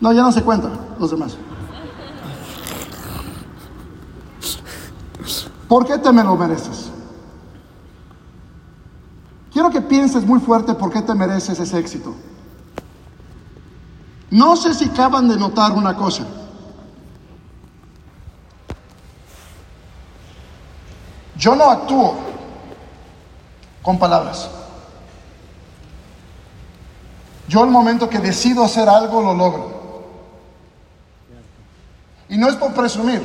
No, ya no se cuenta los demás. ¿Por qué te me lo mereces? Quiero que pienses muy fuerte por qué te mereces ese éxito. No sé si acaban de notar una cosa. Yo no actúo con palabras. Yo el momento que decido hacer algo lo logro. Y no es por presumir.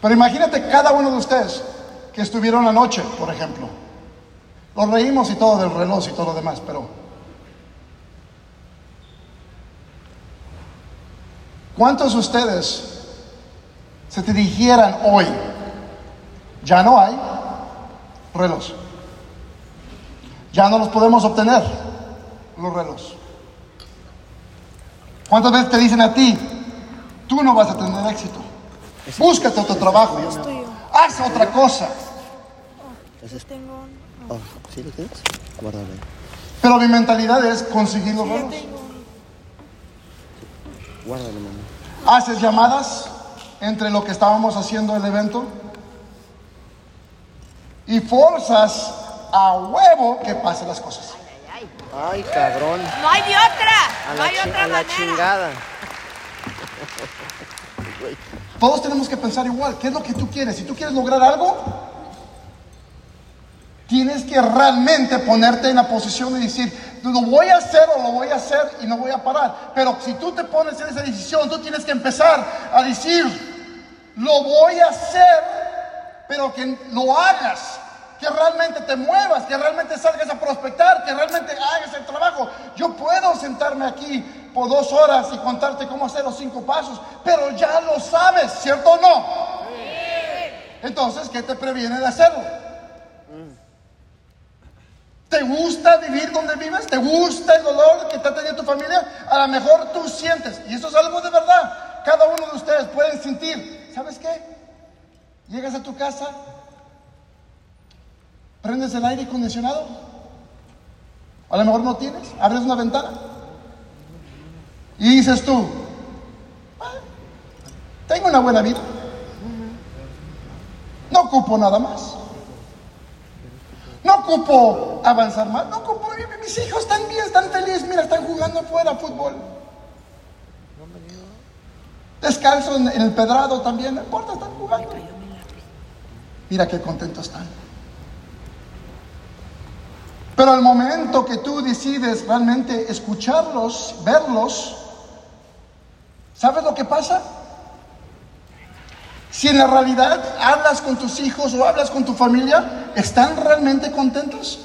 Pero imagínate cada uno de ustedes que estuvieron anoche, por ejemplo. Los reímos y todo del reloj y todo lo demás, pero ¿cuántos de ustedes se dirigieran hoy? Ya no hay reloj. Ya no los podemos obtener, los relojes. ¿Cuántas veces te dicen a ti, tú no vas a tener éxito? Búscate otro trabajo. Haz otra cosa. Tengo un- Oh, ¿Sí lo tienes? Guárdalo. Pero mi mentalidad es conseguir los Guárdalo, mamá. Haces llamadas entre lo que estábamos haciendo el evento y forzas a huevo que pasen las cosas. Ay, cabrón. No hay de A otra. No hay otra a la manera. chingada. Todos tenemos que pensar igual. ¿Qué es lo que tú quieres? Si tú quieres lograr algo, tienes que realmente ponerte en la posición de decir, lo voy a hacer o lo voy a hacer y no voy a parar. Pero si tú te pones en esa decisión, tú tienes que empezar a decir, lo voy a hacer, pero que lo hagas. Que realmente te muevas, que realmente salgas a prospectar, que realmente hagas el trabajo. Yo puedo sentarme aquí por dos horas y contarte cómo hacer los cinco pasos, pero ya lo sabes, ¿cierto o no? Entonces, ¿qué te previene de hacerlo? ¿Te gusta vivir donde vives? ¿Te gusta el dolor que está teniendo tu familia? A lo mejor tú sientes, y eso es algo de verdad. Cada uno de ustedes pueden sentir, ¿sabes qué? Llegas a tu casa, prendes el aire acondicionado, a lo mejor no tienes, abres una ventana y dices tú, "Ah, tengo una buena vida, no ocupo nada más. No ocupo avanzar más, no ocupo, mis hijos están bien, están felices, mira, están jugando afuera fútbol. Descalzo en el pedrado también, no importa, están jugando. Mira qué contentos están. Pero al momento que tú decides realmente escucharlos, verlos, ¿sabes lo que pasa? Si en la realidad hablas con tus hijos o hablas con tu familia, ¿están realmente contentos?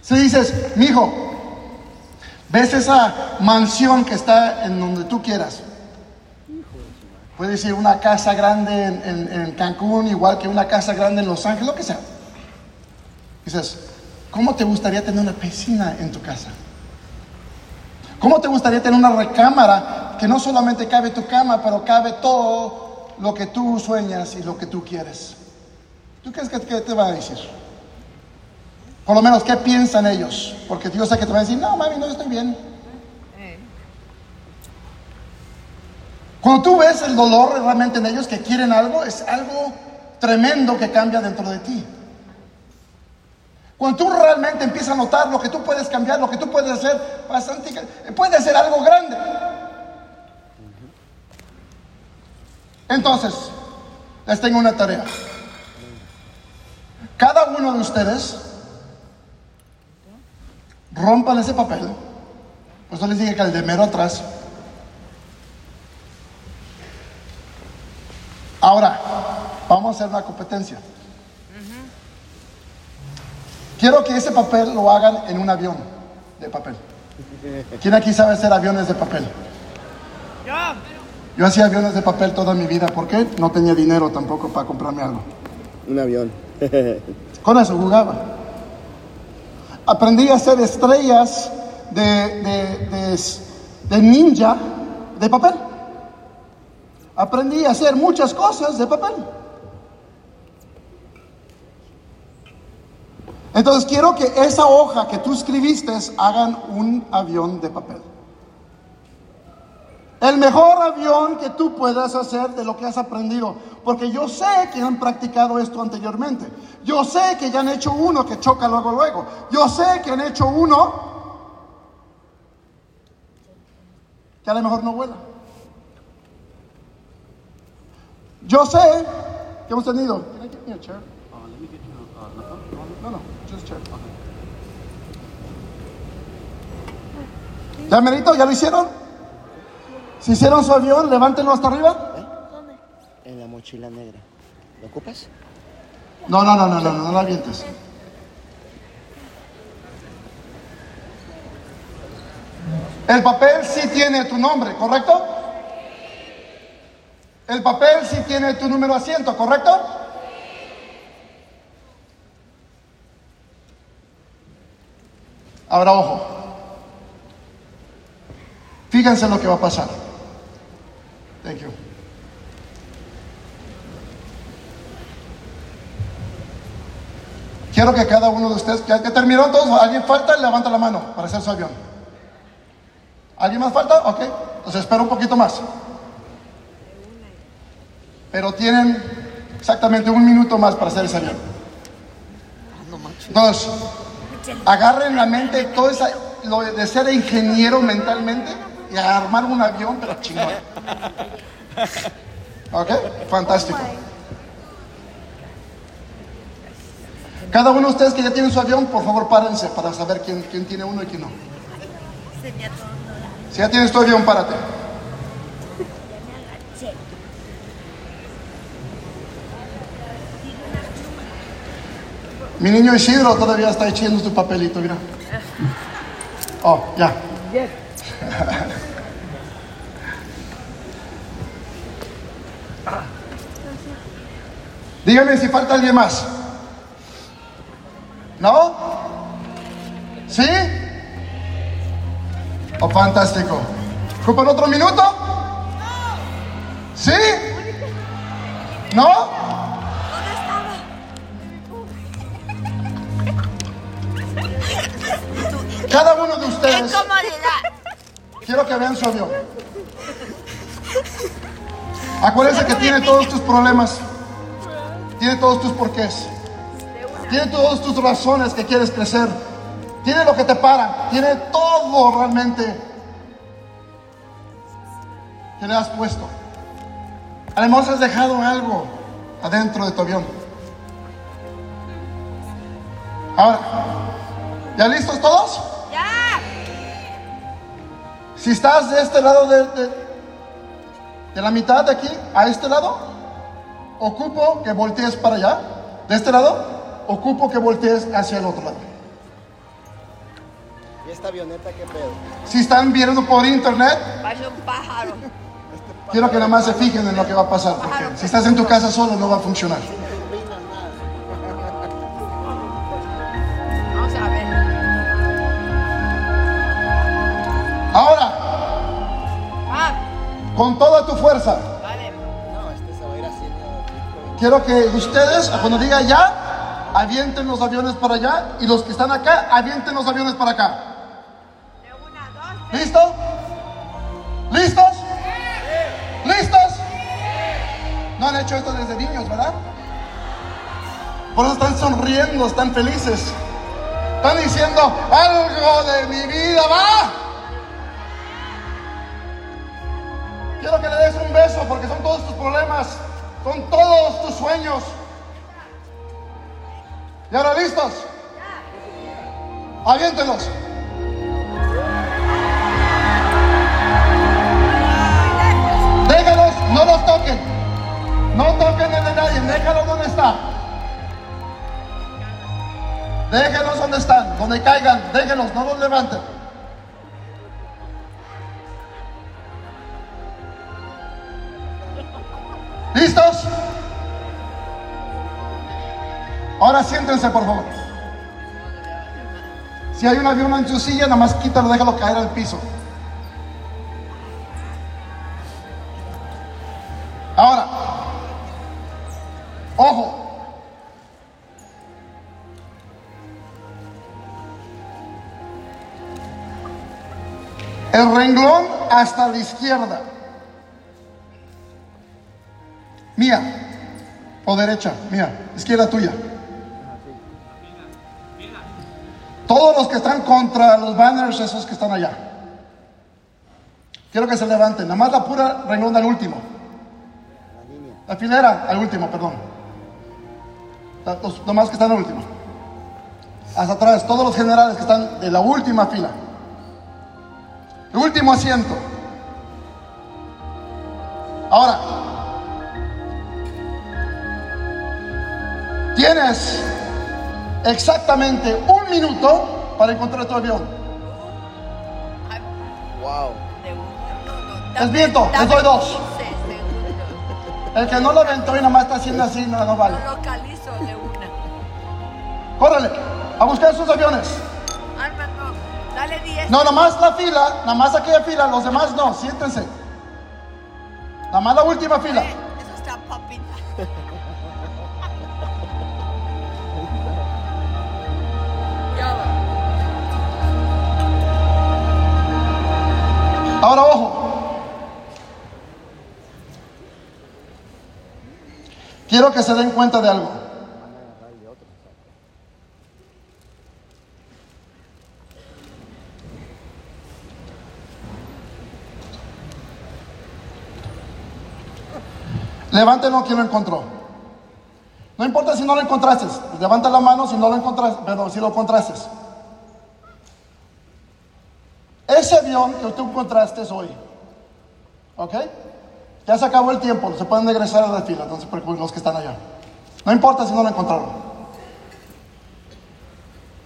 Si dices, mi hijo, ves esa mansión que está en donde tú quieras. Puede ser una casa grande en, en- en Cancún, igual que una casa grande en Los Ángeles, lo que sea. Dices, ¿cómo te gustaría tener una piscina en tu casa? ¿Cómo te gustaría tener una recámara que no solamente cabe tu cama, pero cabe todo lo que tú sueñas y lo que tú quieres? ¿Tú crees que, que te va a decir? Por lo menos, ¿qué piensan ellos? Porque Dios sé que te va a decir, no, mami, no estoy bien. Cuando tú ves el dolor realmente en ellos que quieren algo, es algo tremendo que cambia dentro de ti. Cuando tú realmente empiezas a notar lo que tú puedes cambiar, lo que tú puedes hacer, bastante, puede ser algo grande. Entonces, les tengo una tarea. Cada uno de ustedes rompan ese papel. Pues no les dije que el de mero atrás. Ahora, vamos a hacer una competencia. Quiero que ese papel lo hagan en un avión de papel. ¿Quién aquí sabe hacer aviones de papel? Yo hacía aviones de papel toda mi vida. ¿Por qué? No tenía dinero tampoco para comprarme algo. Un avión. Con eso jugaba. Aprendí a hacer estrellas de, de- de- de ninja de papel. Aprendí a hacer muchas cosas de papel. Entonces quiero que esa hoja que tú escribiste hagan un avión de papel. El mejor avión que tú puedas hacer de lo que has aprendido. Porque yo sé que han practicado esto anteriormente. Yo sé que ya han hecho uno que choca luego, luego. Yo sé que han hecho uno que a lo mejor no vuela. Yo sé que hemos tenido. No, no, just. ¿Ya, Merito? ¿Ya lo hicieron? Si hicieron su avión, levántenlo hasta arriba. ¿Dónde? En la mochila negra. ¿Lo ocupas? No, no, no, no, no, no, no la avientes. El papel sí tiene tu nombre, ¿correcto? El papel sí tiene tu número de asiento, ¿correcto? Ahora ojo. Fíjense lo que va a pasar. Thank you. Quiero que cada uno de ustedes, ¿ya, terminó todos? ¿Alguien falta? Levanta la mano para hacer su avión. ¿Alguien más falta? Ok. Entonces espero un poquito más. Pero tienen exactamente un minuto más para hacer ese avión. Entonces, agarren la mente todo esa, lo de ser ingeniero mentalmente y armar un avión, pero chingón. ¿Ok? Fantástico. Cada uno de ustedes que ya tienen su avión, por favor párense para saber quién, quién tiene uno y quién no. Si ya tienes tu avión, párate. Mi niño Isidro todavía está echando su papelito, mira. Oh, ya. Dígame si falta alguien más. ¿No? ¿Sí? Oh, fantástico. ¿Ocupan otro minuto? ¿Sí? ¿No? Cada uno de ustedes. Quiero que vean su avión. Acuérdense que tiene todos tus problemas. Tiene todos tus porqués. Tiene todas tus razones que quieres crecer. Tiene lo que te para. Tiene todo realmente que le has puesto. A lo mejor has dejado algo adentro de tu avión. Ahora, ¿ya listos todos? Si estás de este lado de, de, de la mitad de aquí a este lado, ocupo que voltees para allá, de este lado, ocupo que voltees hacia el otro lado. ¿Y esta avioneta qué pedo? Si están viendo por internet, Parece un pájaro. quiero que nada más se fijen en lo que va a pasar, porque si estás en tu casa solo no va a funcionar. Con toda tu fuerza, vale. No, este se va a ir haciendo rico. quiero que ustedes, cuando diga ya, avienten los aviones para allá y los que están acá, avienten los aviones para acá. De una, dos, tres. ¿Listo? ¿Listos? ¿Listos? No han hecho esto desde niños, ¿verdad? Por eso están sonriendo, están felices. Están diciendo, algo de mi vida va. Quiero que le des un beso porque son todos tus problemas, son todos tus sueños. ¿Y ahora listos? Aviéntelos. Déjalos, no los toquen. No toquen el de nadie, déjalos donde está. Déjenlos donde están, donde caigan, déjenlos, no los levanten. Ahora siéntense, por favor. Si hay un avión en su silla, nada más quítalo, déjalo caer al piso. Ahora, ojo. El renglón hasta la izquierda. Mía. O derecha, mía. Izquierda tuya. Contra los banners, esos que están allá. Quiero que se levanten. Nada más la pura renglón al último. La filera al último, perdón. Los demás que están al último. Hasta atrás, todos los generales que están de la última fila. El último asiento. Ahora, tienes exactamente un minuto para encontrar tu avión. Wow. De uno, no, no. Es viento, les doy dos. 15 segundos. El que no lo aventó y nada más está haciendo así, no, no vale. Lo localizo de una. Córrele, a buscar sus aviones. Armando, dale 10. No, nada más la fila, nada más aquella fila, los demás no, siéntense. Nada más la última fila. Quiero que se den cuenta de algo. Levántelo quien lo encontró. No importa si no lo encontraste. Levanta la mano si no lo encontraste, perdón, si lo encontraste. Ese avión que tú encontraste hoy, ¿ok? Ya se acabó el tiempo, se pueden regresar a la fila, entonces preocupen los que están allá. No importa si no lo encontraron.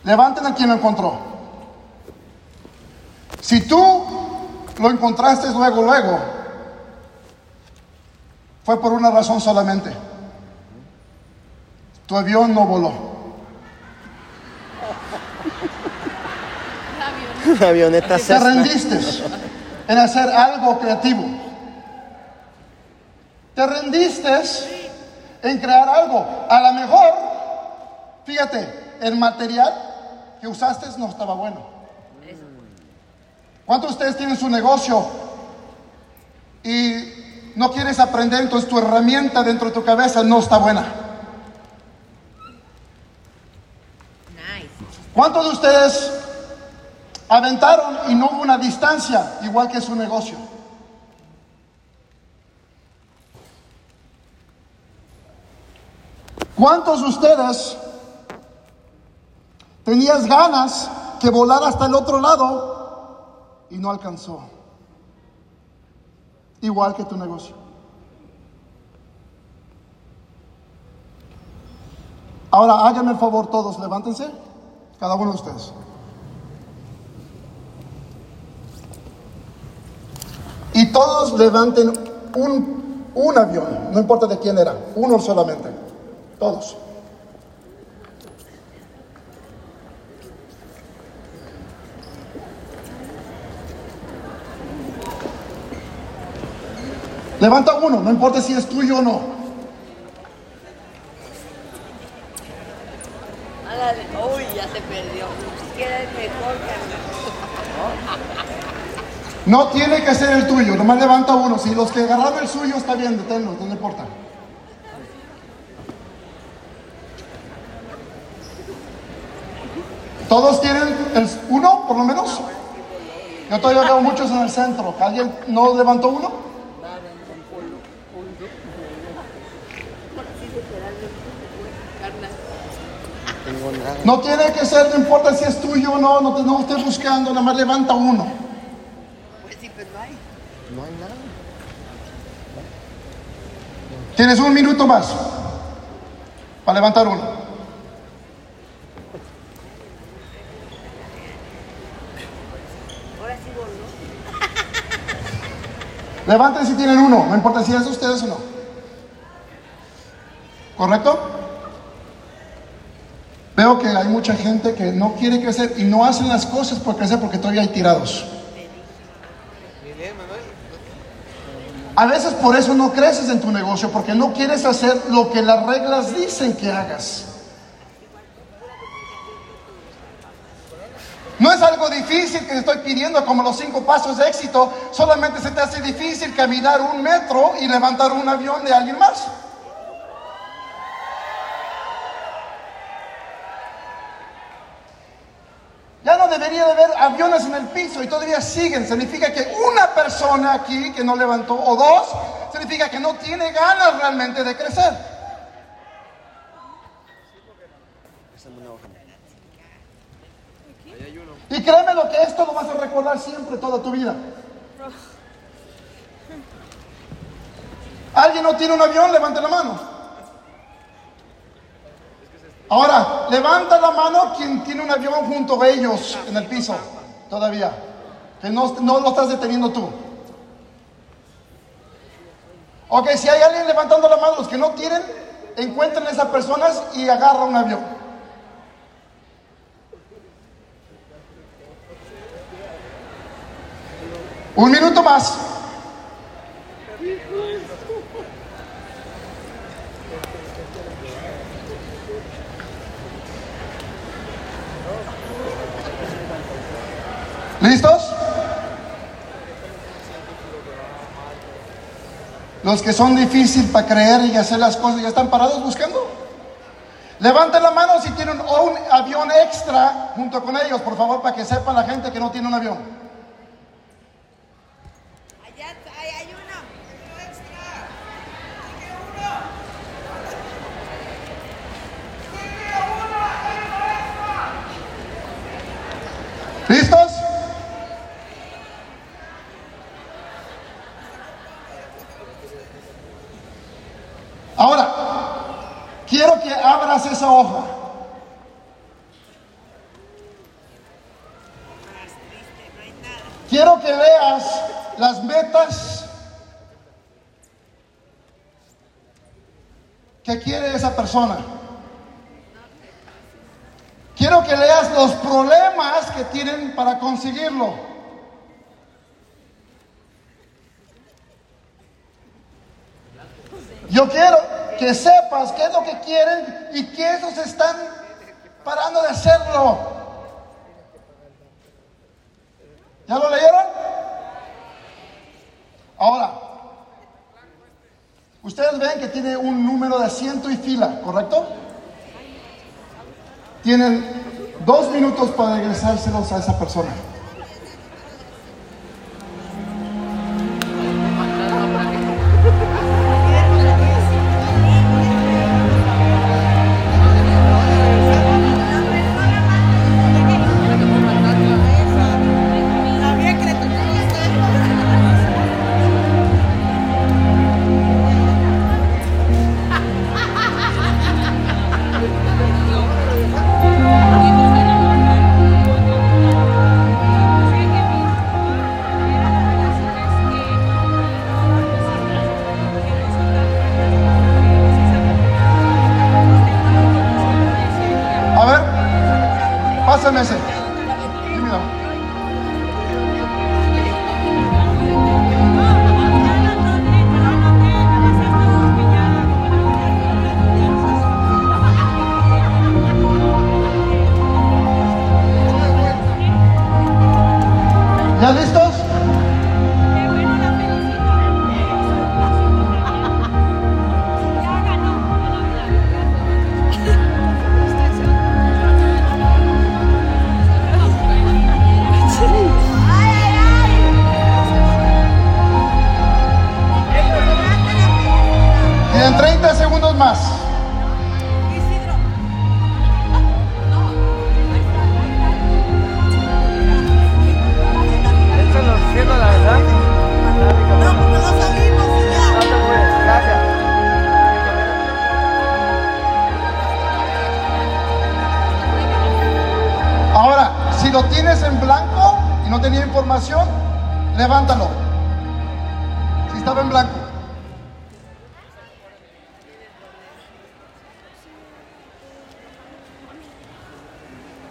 Levanten a quien lo encontró. Si tú lo encontraste luego, luego, fue por una razón solamente. Tu avión no voló. La avioneta Te rendiste en hacer algo creativo. Te rendiste en crear algo. A lo mejor, fíjate, el material que usaste no estaba bueno. ¿Cuántos de ustedes tienen su negocio y no quieres aprender, entonces tu herramienta dentro de tu cabeza no está buena? ¿Cuántos de ustedes aventaron y no hubo una distancia igual que su negocio? ¿Cuántos de ustedes tenías ganas que volar hasta el otro lado y no alcanzó? Igual que tu negocio. Ahora háganme el favor todos, levántense, cada uno de ustedes. Y todos levanten un, un avión, no importa de quién era, uno solamente, todos. Levanta uno, no importa si es tuyo o no. Uy, ya se perdió. Que era el mejor. No tiene que ser el tuyo, nomás levanta uno. Si los que agarraron el suyo está bien, deténlo, no importa. ¿Todos tienen uno, por lo menos? Yo todavía veo muchos en el centro. ¿Alguien no levantó uno? No tiene que ser, no importa si es tuyo o no, no, te, estés buscando, nada más levanta uno. No hay nada. Tienes un minuto más para levantar uno. Ahora sí voló. Levanten si tienen uno, no importa si es de ustedes o no. ¿Correcto? Veo que hay mucha gente que no quiere crecer y no hacen las cosas por crecer porque todavía hay tirados. A veces por eso no creces en tu negocio, porque no quieres hacer lo que las reglas dicen que hagas. No es algo difícil que te estoy pidiendo como los cinco pasos de éxito, solamente se te hace difícil caminar un metro y levantar un avión de alguien más. Ya no debería de haber aviones en el piso y todavía siguen. Significa que una persona aquí que no levantó, o dos, significa que no tiene ganas realmente de crecer. Y créeme lo que esto lo vas a recordar siempre, toda tu vida. ¿Alguien no tiene un avión? Levante la mano. Ahora, levanta la mano quien tiene un avión junto a ellos en el piso, todavía. Que no, no lo estás deteniendo tú. Ok, si hay alguien levantando la mano, los que no tienen, encuentren a esas personas y agarra un avión. Un minuto más. ¿Listos? Los que son difíciles para creer y hacer las cosas ya están parados buscando. Levanten la mano si tienen un avión extra junto con ellos, por favor, para que sepa la gente que no tiene un avión. Allá hay, hay uno. Uno extra. ¿Listos? Ahora, quiero que abras esa hoja. Quiero que leas las metas que quiere esa persona. Quiero que leas los problemas que tienen para conseguirlo. Yo quiero que sepas qué es lo que quieren y que esos están parando de hacerlo. ¿Ya lo leyeron? Ahora, ustedes ven que tiene un número de asiento y fila, ¿correcto? Tienen dos minutos para regresárselos a esa persona.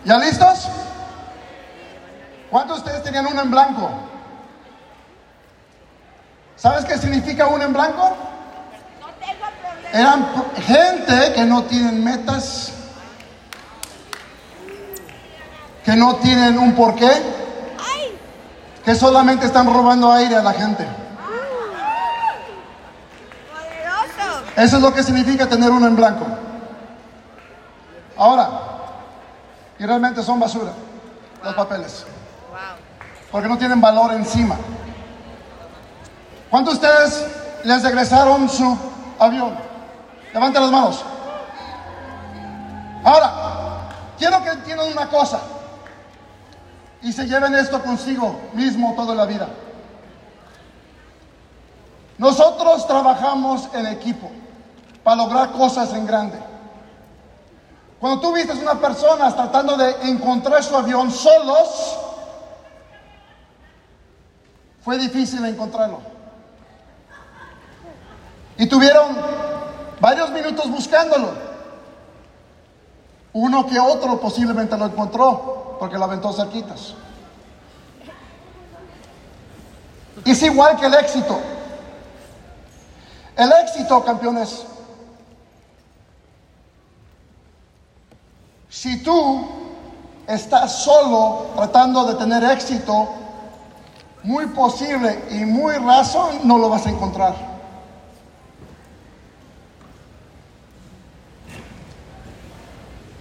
¿Ya listos? ¿Cuántos de ustedes tenían uno en blanco? ¿Sabes qué significa uno en blanco? No tengo problema. Eran gente que no tienen metas que no tienen un porqué, que solamente están robando aire a la gente. Poderoso. Eso es lo que significa tener uno en blanco. Ahora, y realmente son basura los papeles, Wow. porque no tienen valor encima. ¿Cuántos de ustedes les regresaron su avión? Levanten las manos. Ahora, quiero que entiendan una cosa y se lleven esto consigo mismo toda la vida. Nosotros trabajamos en equipo para lograr cosas en grande. Cuando tú viste una persona tratando de encontrar su avión solos, fue difícil encontrarlo. Y tuvieron varios minutos buscándolo. Uno que otro posiblemente lo encontró porque lo aventó cerquitas. Es igual que el éxito. El éxito, campeones, si tú estás solo tratando de tener éxito, muy posible y muy razón no lo vas a encontrar.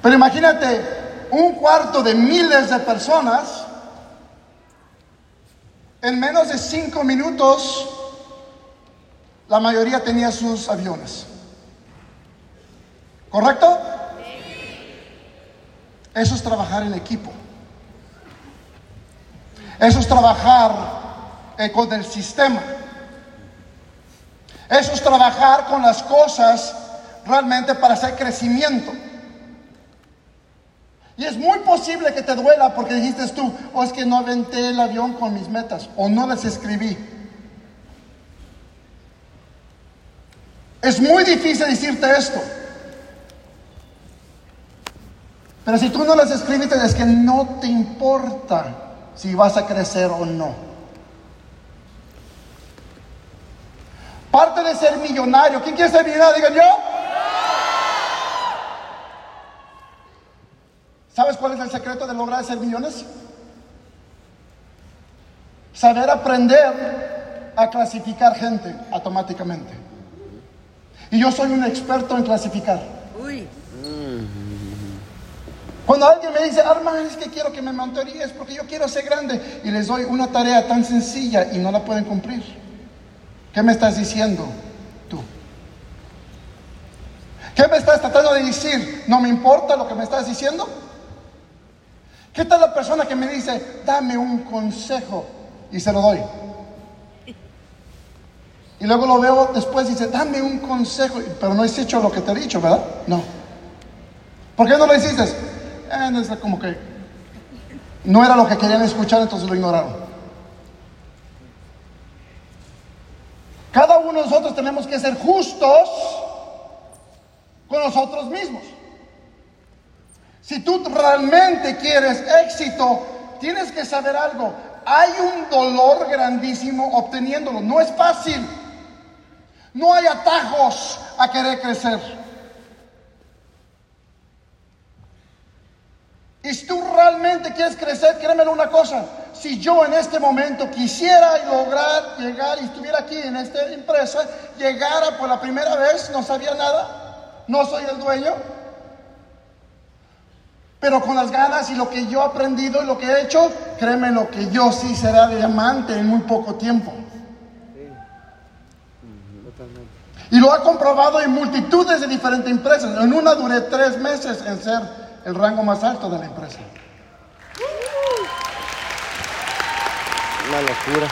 Pero imagínate un cuarto de miles de personas, en menos de cinco minutos, la mayoría tenía sus aviones. ¿Correcto? Eso es trabajar en equipo. Eso es trabajar eh, con el sistema. Eso es trabajar con las cosas realmente para hacer crecimiento. Y es muy posible que te duela porque dijiste tú, o es que no aventé el avión con mis metas, o no las escribí. Es muy difícil decirte esto. Pero si tú no las escribiste es que no te importa si vas a crecer o no. Parte de ser millonario. ¿Quién quiere ser millonario? Digan yo. ¿Sabes cuál es el secreto de lograr ser millones? Saber aprender a clasificar gente automáticamente. Y yo soy un experto en clasificar. Uy. Cuando alguien me dice, Arma, es que quiero que me mentoríes porque yo quiero ser grande y les doy una tarea tan sencilla y no la pueden cumplir. ¿Qué me estás diciendo tú? ¿Qué me estás tratando de decir? ¿No me importa lo que me estás diciendo? ¿Qué tal la persona que me dice, dame un consejo y se lo doy? Y luego lo veo después y dice, dame un consejo, pero no has hecho lo que te he dicho, ¿verdad? No. ¿Por qué no lo hiciste? Eh, no es como que no era lo que querían escuchar, entonces lo ignoraron. Cada uno de nosotros tenemos que ser justos con nosotros mismos. Si tú realmente quieres éxito, tienes que saber algo. Hay un dolor grandísimo obteniéndolo. No es fácil. No hay atajos a querer crecer. Y si tú realmente quieres crecer, créemelo una cosa. Si yo en este momento quisiera lograr llegar y estuviera aquí en esta empresa, llegara por la primera vez, no sabía nada, no soy el dueño, pero con las ganas y lo que yo he aprendido y lo que he hecho, créeme lo que yo sí será diamante en muy poco tiempo. Y lo ha comprobado en multitudes de diferentes empresas. En una duré tres meses en ser el rango más alto de la empresa. Una locura.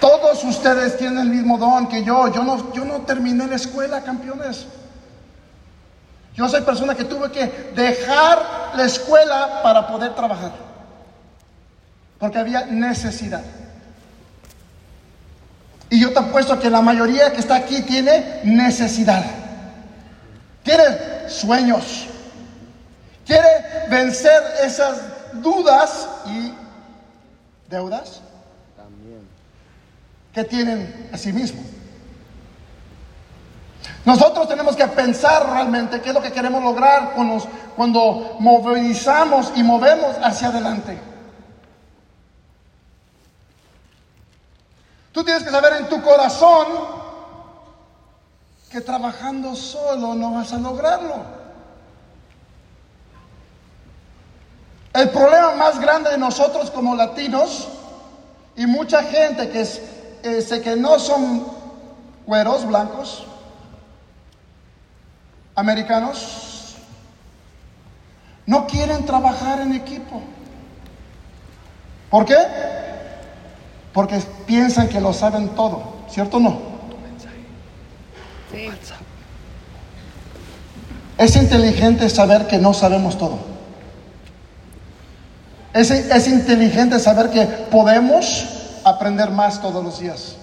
Todos ustedes tienen el mismo don que yo. Yo no, yo no terminé la escuela, campeones. Yo soy persona que tuve que dejar la escuela para poder trabajar. Porque había necesidad. Y yo te apuesto que la mayoría que está aquí tiene necesidad. Tiene sueños. Quiere vencer esas dudas y deudas También. que tienen a sí mismo. Nosotros tenemos que pensar realmente qué es lo que queremos lograr cuando, cuando movilizamos y movemos hacia adelante. Tú tienes que saber en tu corazón que trabajando solo no vas a lograrlo. El problema más grande de nosotros como latinos y mucha gente que es, eh, que no son güeros blancos, americanos, no quieren trabajar en equipo. ¿Por qué? Porque piensan que lo saben todo, ¿cierto o no? Es inteligente saber que no sabemos todo. Es, es inteligente saber que podemos aprender más todos los días.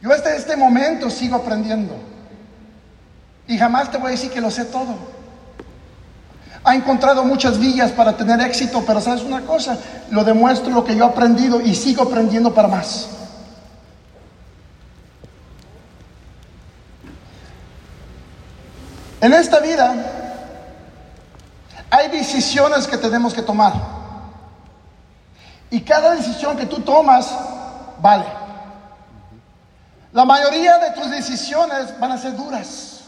Yo hasta este momento sigo aprendiendo. Y jamás te voy a decir que lo sé todo. Ha encontrado muchas villas para tener éxito, pero sabes una cosa, lo demuestro lo que yo he aprendido y sigo aprendiendo para más. En esta vida hay decisiones que tenemos que tomar. Y cada decisión que tú tomas vale. La mayoría de tus decisiones van a ser duras.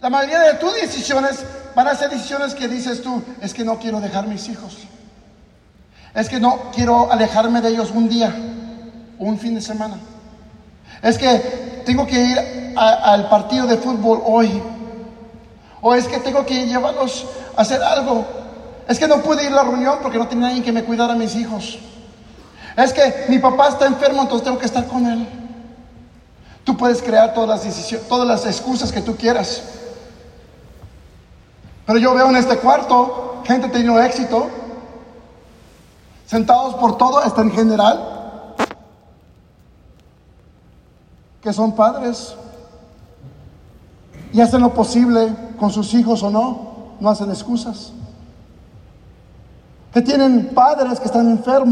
La mayoría de tus decisiones van a ser decisiones que dices tú, es que no quiero dejar mis hijos. Es que no quiero alejarme de ellos un día, un fin de semana. Es que tengo que ir al partido de fútbol hoy. O es que tengo que llevarlos a hacer algo. Es que no pude ir a la reunión porque no tenía nadie que me cuidara a mis hijos. Es que mi papá está enfermo, entonces tengo que estar con él. Tú puedes crear todas las decisiones, todas las excusas que tú quieras. Pero yo veo en este cuarto gente teniendo éxito, sentados por todo, hasta en general, que son padres y hacen lo posible con sus hijos o no, no hacen excusas. Que tienen padres que están enfermos.